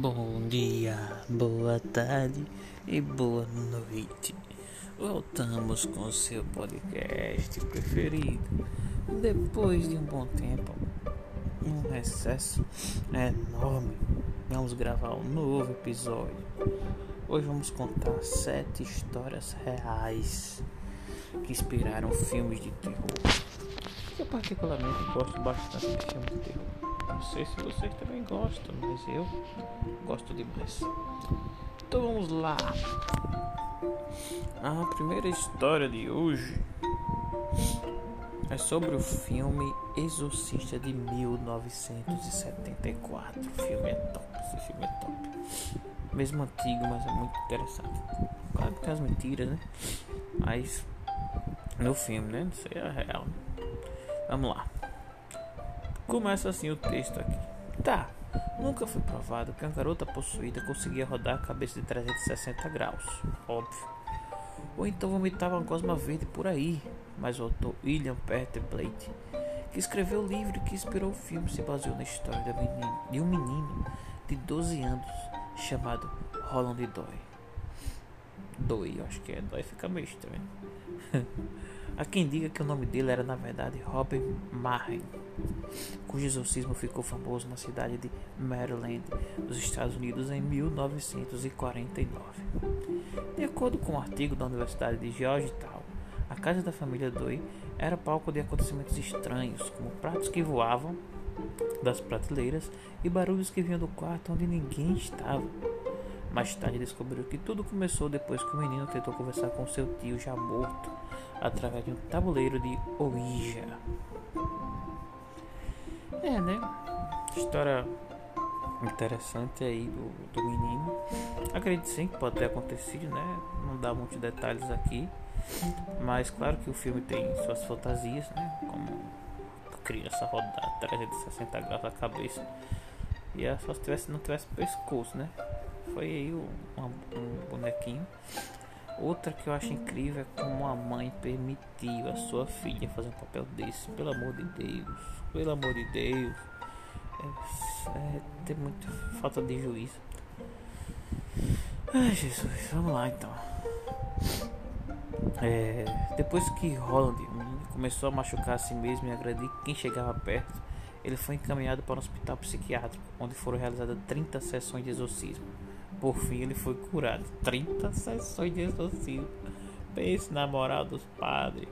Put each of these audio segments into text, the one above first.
Bom dia, boa tarde e boa noite. Voltamos com o seu podcast preferido. Depois de um bom tempo, um recesso enorme, vamos gravar um novo episódio. Hoje vamos contar sete histórias reais que inspiraram filmes de terror. Particularmente gosto bastante de filmes de terror. Não sei se vocês também gostam, mas eu gosto demais. Então vamos lá. A primeira história de hoje é sobre o filme Exorcista de 1974. O filme é top, esse filme é top. Mesmo antigo, mas é muito interessante. Claro que tem as mentiras, né? Mas no filme, né? Não sei, é real. Vamos lá. Começa assim o texto aqui. Tá, nunca foi provado que uma garota possuída conseguia rodar a cabeça de 360 graus, óbvio. Ou então vomitava uma gosma verde por aí, mas o autor William Peter Blake, que escreveu o livro que inspirou o filme, se baseou na história de um menino, de, um menino de 12 anos chamado Roland Doy. Doy, acho que é Doy, fica meio estranho. Há quem diga que o nome dele era na verdade Robert Marren, cujo exorcismo ficou famoso na cidade de Maryland, nos Estados Unidos, em 1949. De acordo com um artigo da Universidade de Georgetown, a casa da família Doi era palco de acontecimentos estranhos, como pratos que voavam das prateleiras e barulhos que vinham do quarto onde ninguém estava. Mais tarde descobriu que tudo começou depois que o menino tentou conversar com seu tio já morto através de um tabuleiro de Ouija. É, né? História interessante aí do, do menino. Acredito sim que pode ter acontecido, né? Não dá muitos detalhes aqui. Mas claro que o filme tem suas fantasias, né? Como criança rodar 360 graus a cabeça. E é só se tivesse, não tivesse pescoço, né? Foi aí um, um bonequinho. Outra que eu acho incrível é como a mãe permitiu a sua filha fazer um papel desse. Pelo amor de Deus. Pelo amor de Deus. É, é muita falta de juízo. Ai Jesus, vamos lá então. É, depois que Roland começou a machucar a si mesmo e agredir quem chegava perto, ele foi encaminhado para um hospital psiquiátrico, onde foram realizadas 30 sessões de exorcismo. Por fim, ele foi curado. 30 sessões de exorcismo. Pense na moral dos padres.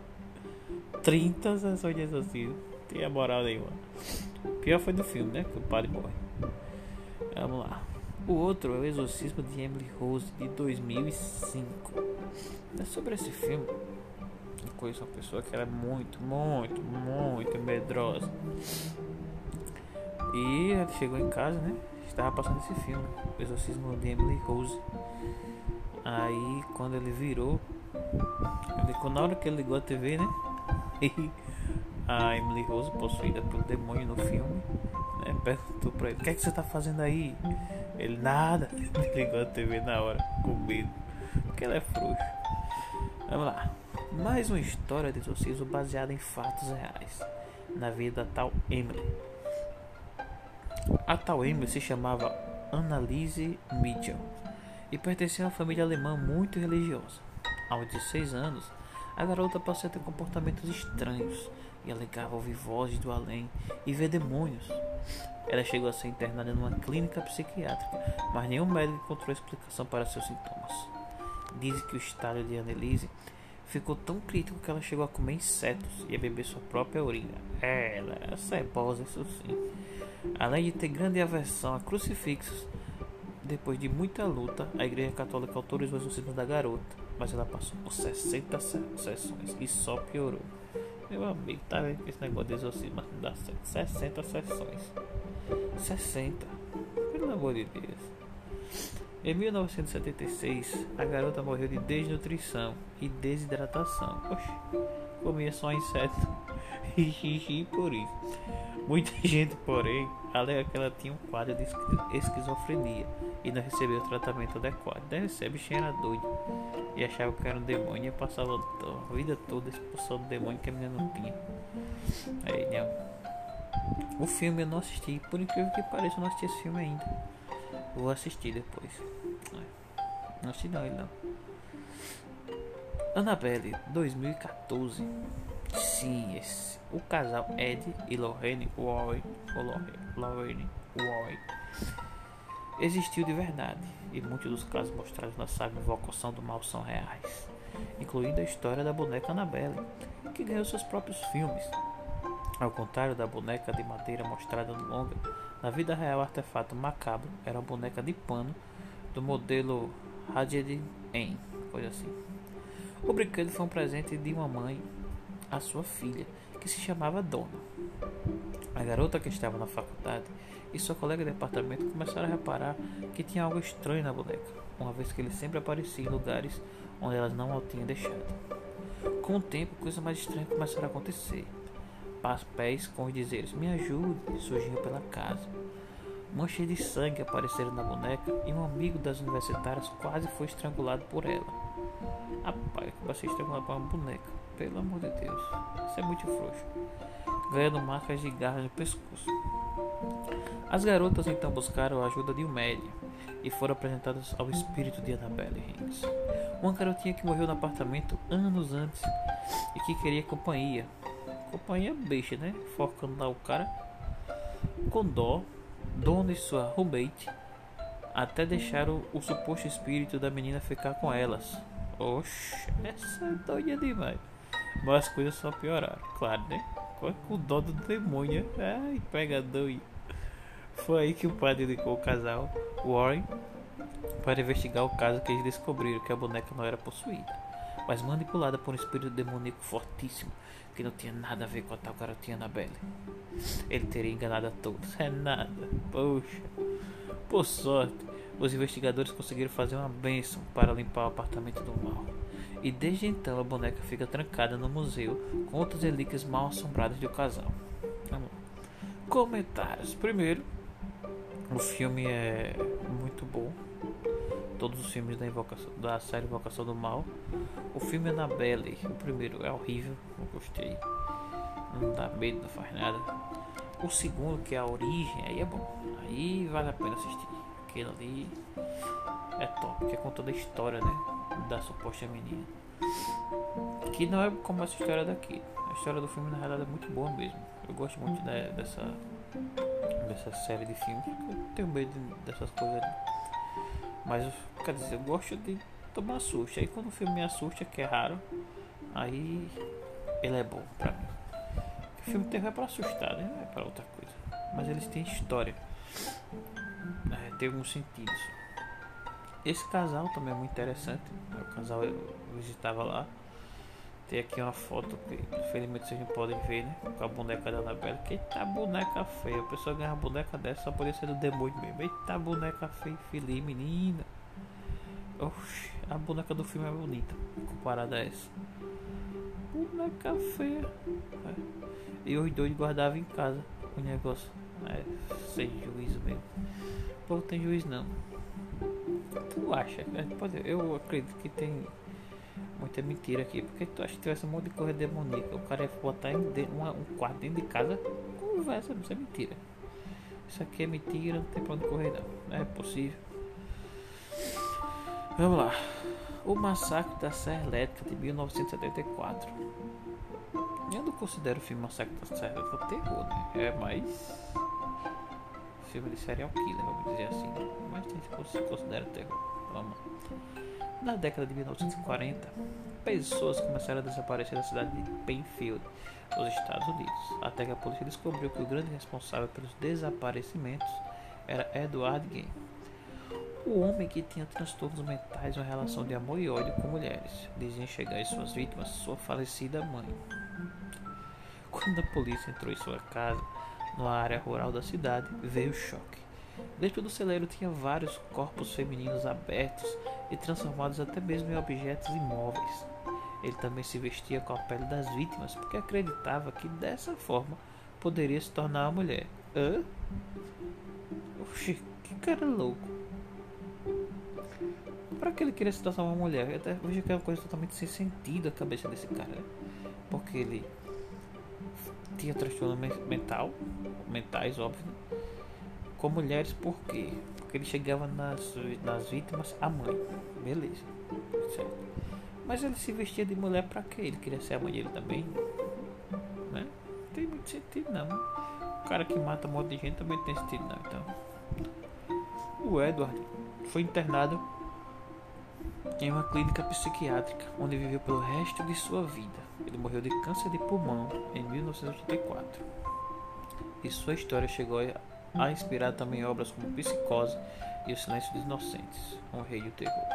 30 sessões de exorcismo. Tem a moral nenhuma. Pior foi do filme, né? Que o padre morre. Vamos lá. O outro é o Exorcismo de Emily Rose de 2005. É sobre esse filme. Eu conheço uma pessoa que era muito, muito, muito medrosa. E ele chegou em casa, né? Estava passando esse filme, O Exorcismo de Emily Rose. Aí quando ele virou, ele, na hora que ele ligou a TV, né? A Emily Rose, possuída pelo demônio no filme, né, perguntou pra ele: O que é que você tá fazendo aí? Ele, nada. Ele ligou a TV na hora, com medo, porque ela é frouxo. Vamos lá. Mais uma história de exorcismo baseada em fatos reais, na vida da tal Emily. A tal Emily se chamava Annalise Mitchell e pertencia a uma família alemã muito religiosa. Aos 16 anos, a garota passou a ter comportamentos estranhos e alegava ouvir vozes do além e ver demônios. Ela chegou a ser internada numa clínica psiquiátrica, mas nenhum médico encontrou explicação para seus sintomas. Dizem que o estado de Annelise ficou tão crítico que ela chegou a comer insetos e a beber sua própria urina. Ela é cebosa, isso sim. Além de ter grande aversão a crucifixos, depois de muita luta, a Igreja Católica autorizou os exorcismo da garota, mas ela passou por 60 sessões e só piorou. Meu amigo, tá vendo que esse negócio de exorcismo não dá certo? 60 sessões. 60. Pelo amor de Deus. Em 1976, a garota morreu de desnutrição e desidratação. Oxe, comia só inseto. Por isso. Muita gente, porém, alega que ela tinha um quadro de esquizofrenia e não recebeu o tratamento adequado. Deve ser, a bichinha era doida e achava que era um demônio e passava a vida toda expulsando o demônio que a menina não tinha. Aí, não. O filme eu não assisti, por incrível que pareça, eu não assisti esse filme ainda. Vou assistir depois. Não assisti não, ele não. Annabelle 2014. Sim. O casal Ed e Lorraine Warren, Lorraine Warren existiu de verdade e muitos dos casos mostrados na saga Invocação do Mal são reais, incluindo a história da boneca Annabelle, que ganhou seus próprios filmes. Ao contrário da boneca de madeira mostrada no longa, na vida real o artefato macabro era uma boneca de pano do modelo Hadid N, coisa assim. O brinquedo foi um presente de uma mãe à sua filha, que se chamava Dona. A garota que estava na faculdade e sua colega de apartamento começaram a reparar que tinha algo estranho na boneca, uma vez que ele sempre aparecia em lugares onde elas não o tinham deixado. Com o tempo, coisas mais estranhas começaram a acontecer. Pés com os dizeres Me ajude surgiam pela casa. Manchas de sangue apareceram na boneca e um amigo das universitárias quase foi estrangulado por ela. Rapaz, como ser estrangulado por uma boneca? Pelo amor de Deus, isso é muito frouxo. Ganhando marcas de garra no pescoço. As garotas então buscaram a ajuda de um médium e foram apresentadas ao espírito de Annabelle Hinks. Uma garotinha que morreu no apartamento anos antes e que queria companhia. Companhia beixa, né? Focando lá o cara. Com dó, Dona e sua roommate até deixaram o, suposto espírito da menina ficar com elas. Oxe, essa é doida demais. Mas as coisas só pioraram, claro, né? Com o dó do demônio. Ai, pega doido. Foi aí que o padre indicou o casal Warren para investigar o caso que eles descobriram que a boneca não era possuída, mas manipulada por um espírito demoníaco fortíssimo que não tinha nada a ver com a tal garotinha Annabelle. Ele teria enganado a todos. É nada. Poxa. Por sorte, os investigadores conseguiram fazer uma bênção para limpar o apartamento do mal. E desde então a boneca fica trancada no museu com outras relíquias mal assombradas do casal. Comentários. Primeiro, o filme é muito bom. Todos os filmes da, invocação, da série Invocação do Mal. O filme Annabelle, o primeiro, é horrível. Não gostei. Não dá medo, não faz nada. O segundo, que é a origem, aí é bom. Aí vale a pena assistir. Aquele ali é top, que é contando a história, né? Da suposta menina. Que não é como essa história daqui. A história do filme na realidade é muito boa mesmo. Eu gosto muito dessa dessa série de filmes. Eu tenho medo dessas coisas. Mas, quer dizer, eu gosto de tomar susto. Aí quando o filme me assusta, que é raro, aí ele é bom pra mim. O filme terror é pra assustar, né? É pra outra coisa. Mas eles têm história. É, tem alguns sentidos. Esse casal também é muito interessante. O casal eu visitava lá. Tem aqui uma foto que infelizmente vocês não podem ver, né? Com a boneca da Anabelle. Que tá boneca feia. A pessoa ganha uma boneca dessa só poderia ser do demônio mesmo. Eita boneca feia, filha, menina. Oxi, a boneca do filme é bonita comparada a essa. Boneca feia. É. E os dois guardavam em casa o negócio. É, sem juízo mesmo. Pô, tem juízo não. Tu acha? É, pode, eu acredito que tem Muita mentira aqui. Porque tu acha que tivesse um monte de coisa demoníaca? O cara ia botar em uma, um quarto dentro de casa. Conversa, isso é mentira. Isso aqui é mentira, não tem pra onde correr não. Não é possível. Vamos lá. O massacre da Serra Elétrica de 1974. Eu não considero o filme Massacre da Serra Elétrica terror, né? É mais filme de serial killer, vamos dizer assim. Mas que considera terror. Vamos. Na década de 1940, pessoas começaram a desaparecer da cidade de Penfield, nos Estados Unidos, até que a polícia descobriu que o grande responsável pelos desaparecimentos era Edward Game, o homem que tinha transtornos mentais uma relação de amor e ódio com mulheres. Dizia enxergar em suas vítimas sua falecida mãe. Quando a polícia entrou em sua casa, numa área rural da cidade, veio o choque. Dentro do celeiro tinha vários corpos femininos abertos e transformados até mesmo em objetos imóveis. Ele também se vestia com a pele das vítimas porque acreditava que dessa forma poderia se tornar uma mulher. Hã? Oxi, que cara louco. Para que ele queria se tornar uma mulher? Eu até que é uma coisa totalmente sem sentido a cabeça desse cara. Porque ele tinha transtorno mental, mentais, óbvio. com mulheres por quê? Porque ele chegava nas, nas vítimas a mãe. Beleza. Certo. Mas ele se vestia de mulher pra quê? Ele queria ser a mãe dele também? Né? Não tem muito sentido não. O cara que mata um monte de gente também tem sentido não. Então. O Edward foi internado em uma clínica psiquiátrica, onde viveu pelo resto de sua vida. Ele morreu de câncer de pulmão em 1984. E sua história chegou a inspirar também obras como Psicose e O Silêncio dos Inocentes, Um Rei do Terror.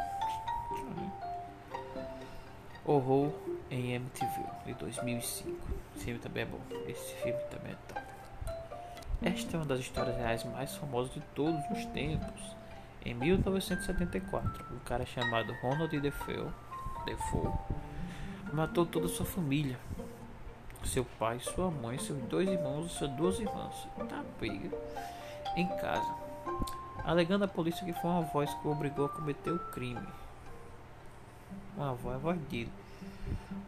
Horror em MTV, de 2005. Esse filme também é bom. Esse filme também é top. Esta é uma das histórias reais mais famosas de todos os tempos. Em 1974, um cara chamado Ronald Defoe, Defoe matou toda a sua família. Seu pai, sua mãe, seus dois irmãos e suas duas irmãs. Tá pega em casa, alegando à polícia que foi uma voz que o obrigou a cometer o crime. Uma voz, a voz dele.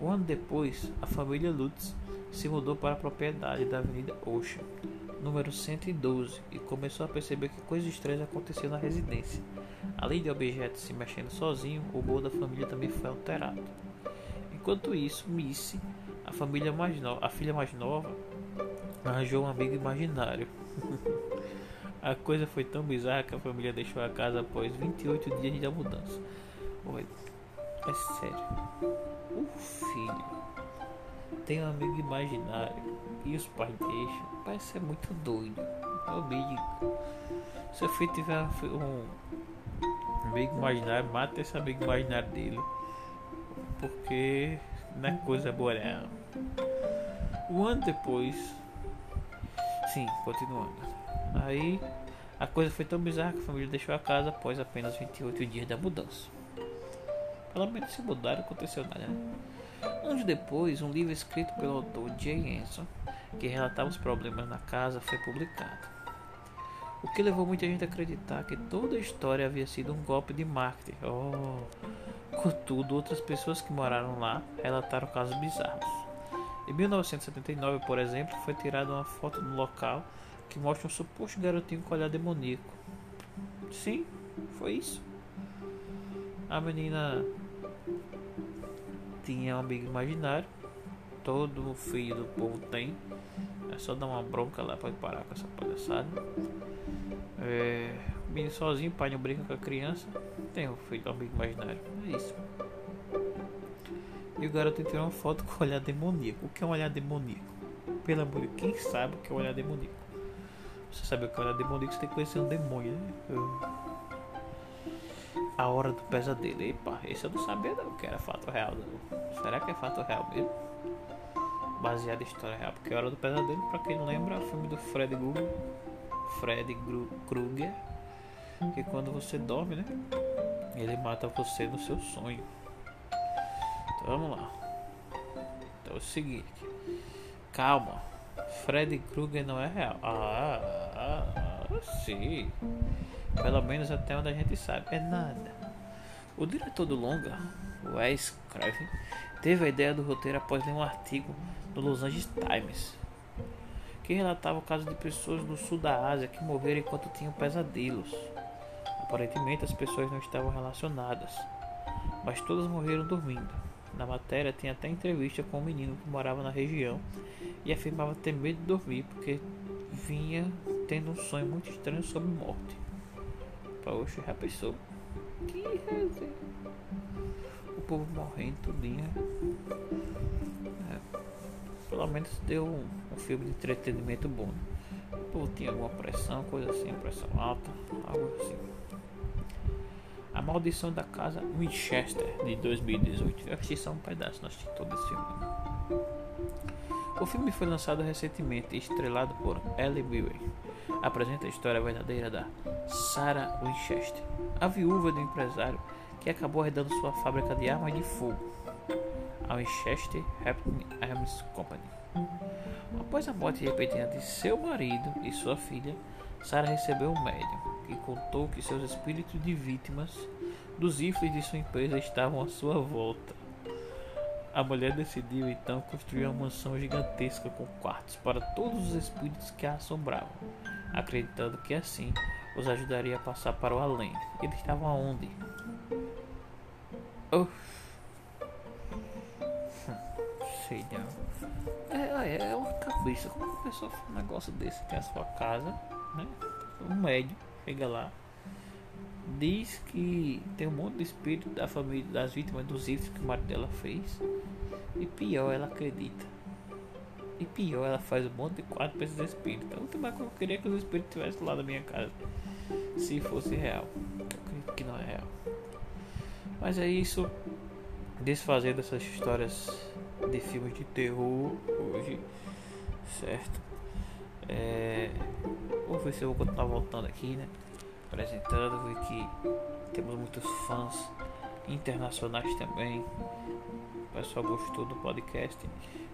Um ano depois, a família Lutz se mudou para a propriedade da Avenida Ocean, número 112, e começou a perceber que coisas estranhas aconteciam na residência. Além de objetos se mexendo sozinho, o humor da família também foi alterado. Enquanto isso, Missy, a família mais no... a filha mais nova, arranjou um amigo imaginário. a coisa foi tão bizarra que a família deixou a casa após 28 dias da mudança. Oi, é sério. O filho tem um amigo imaginário e os pais deixam. Parece ser muito doido. Eu digo, se o filho tiver um amigo imaginário, mata esse amigo imaginário dele. Porque não é coisa boa não. Um ano depois. Sim, continuando. Aí a coisa foi tão bizarra que a família deixou a casa após apenas 28 dias da mudança. Pelo menos se mudaram, aconteceu nada, né? Anos depois, um livro escrito pelo autor Jay Anson, que relatava os problemas na casa, foi publicado. O que levou muita gente a acreditar que toda a história havia sido um golpe de marketing. Oh. Contudo, outras pessoas que moraram lá relataram casos bizarros. Em 1979, por exemplo, foi tirada uma foto no local que mostra um suposto garotinho com olhar demoníaco. Sim, foi isso. A menina tinha um amigo imaginário. Todo filho do povo tem. É só dar uma bronca lá para parar com essa palhaçada. É, o menino sozinho, pai não brinca com a criança. Tem um filho, um amigo imaginário. É isso. E o garoto tirou uma foto com olhar demoníaco. O que é um olhar demoníaco? Pelo amor de quem sabe o que é um olhar demoníaco? Você sabe o que é um olhar demoníaco? Você tem que conhecer um demônio, né? A Hora do Pesadelo. Epa, esse eu não sabia não que era fato real. Não. Será que é fato real mesmo? Baseado em história real. Porque A Hora do Pesadelo, pra quem não lembra, é o filme do Fred Krueger. Fred Krueger. Que quando você dorme, né? Ele mata você no seu sonho. Então vamos lá. Então é o seguinte. Calma. Fred Krueger não é real. Ah, ah, ah sim. Pelo menos até onde a gente sabe. É nada. O diretor do longa, Wes Craven, teve a ideia do roteiro após ler um artigo no Los Angeles Times que relatava o caso de pessoas do sul da Ásia que morreram enquanto tinham pesadelos. Aparentemente as pessoas não estavam relacionadas, mas todas morreram dormindo. Na matéria tem até entrevista com um menino que morava na região e afirmava ter medo de dormir porque vinha tendo um sonho muito estranho sobre morte. Poxa, já pensou? Que resenha. O povo morrendo tudinho. É. Pelo menos deu um, um, filme de entretenimento bom. Tinha alguma pressão, coisa assim, pressão alta, algo assim. A Maldição da Casa Winchester de 2018. Eu assisti só um pedaço, não assisti todo esse filme. O filme foi lançado recentemente e estrelado por Ellie Mirren apresenta a história verdadeira da Sarah Winchester, a viúva do empresário que acabou arredando sua fábrica de armas de fogo, a Winchester Arms Company. Após a morte repentina de seu marido e sua filha, Sarah recebeu um médium que contou que seus espíritos de vítimas dos rifles de sua empresa estavam à sua volta. A mulher decidiu então construir uma mansão gigantesca com quartos para todos os espíritos que a assombravam acreditando que assim os ajudaria a passar para o além. Eles estavam aonde? Oh. Não. É, é, uma cabeça. Como a pessoa faz um negócio desse tem a sua casa, né? Um médio chega lá, diz que tem um monte de espírito da família das vítimas dos itens que o marido dela fez. E pior, ela acredita. E pior, ela faz um monte de quadro para esses espíritos. Então, última coisa eu queria que os espíritos estivessem lá da minha casa. Se fosse real. Eu acredito que não é real. Mas é isso. Desfazer dessas histórias de filmes de terror hoje. Certo? É... Vou ver se eu vou continuar voltando aqui, né? Apresentando. Ver que temos muitos fãs internacionais também. O pessoal gostou do podcast.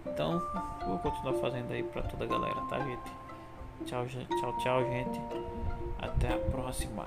Então, vou continuar fazendo aí pra toda a galera, tá, gente? Tchau, tchau, tchau, gente. Até a próxima.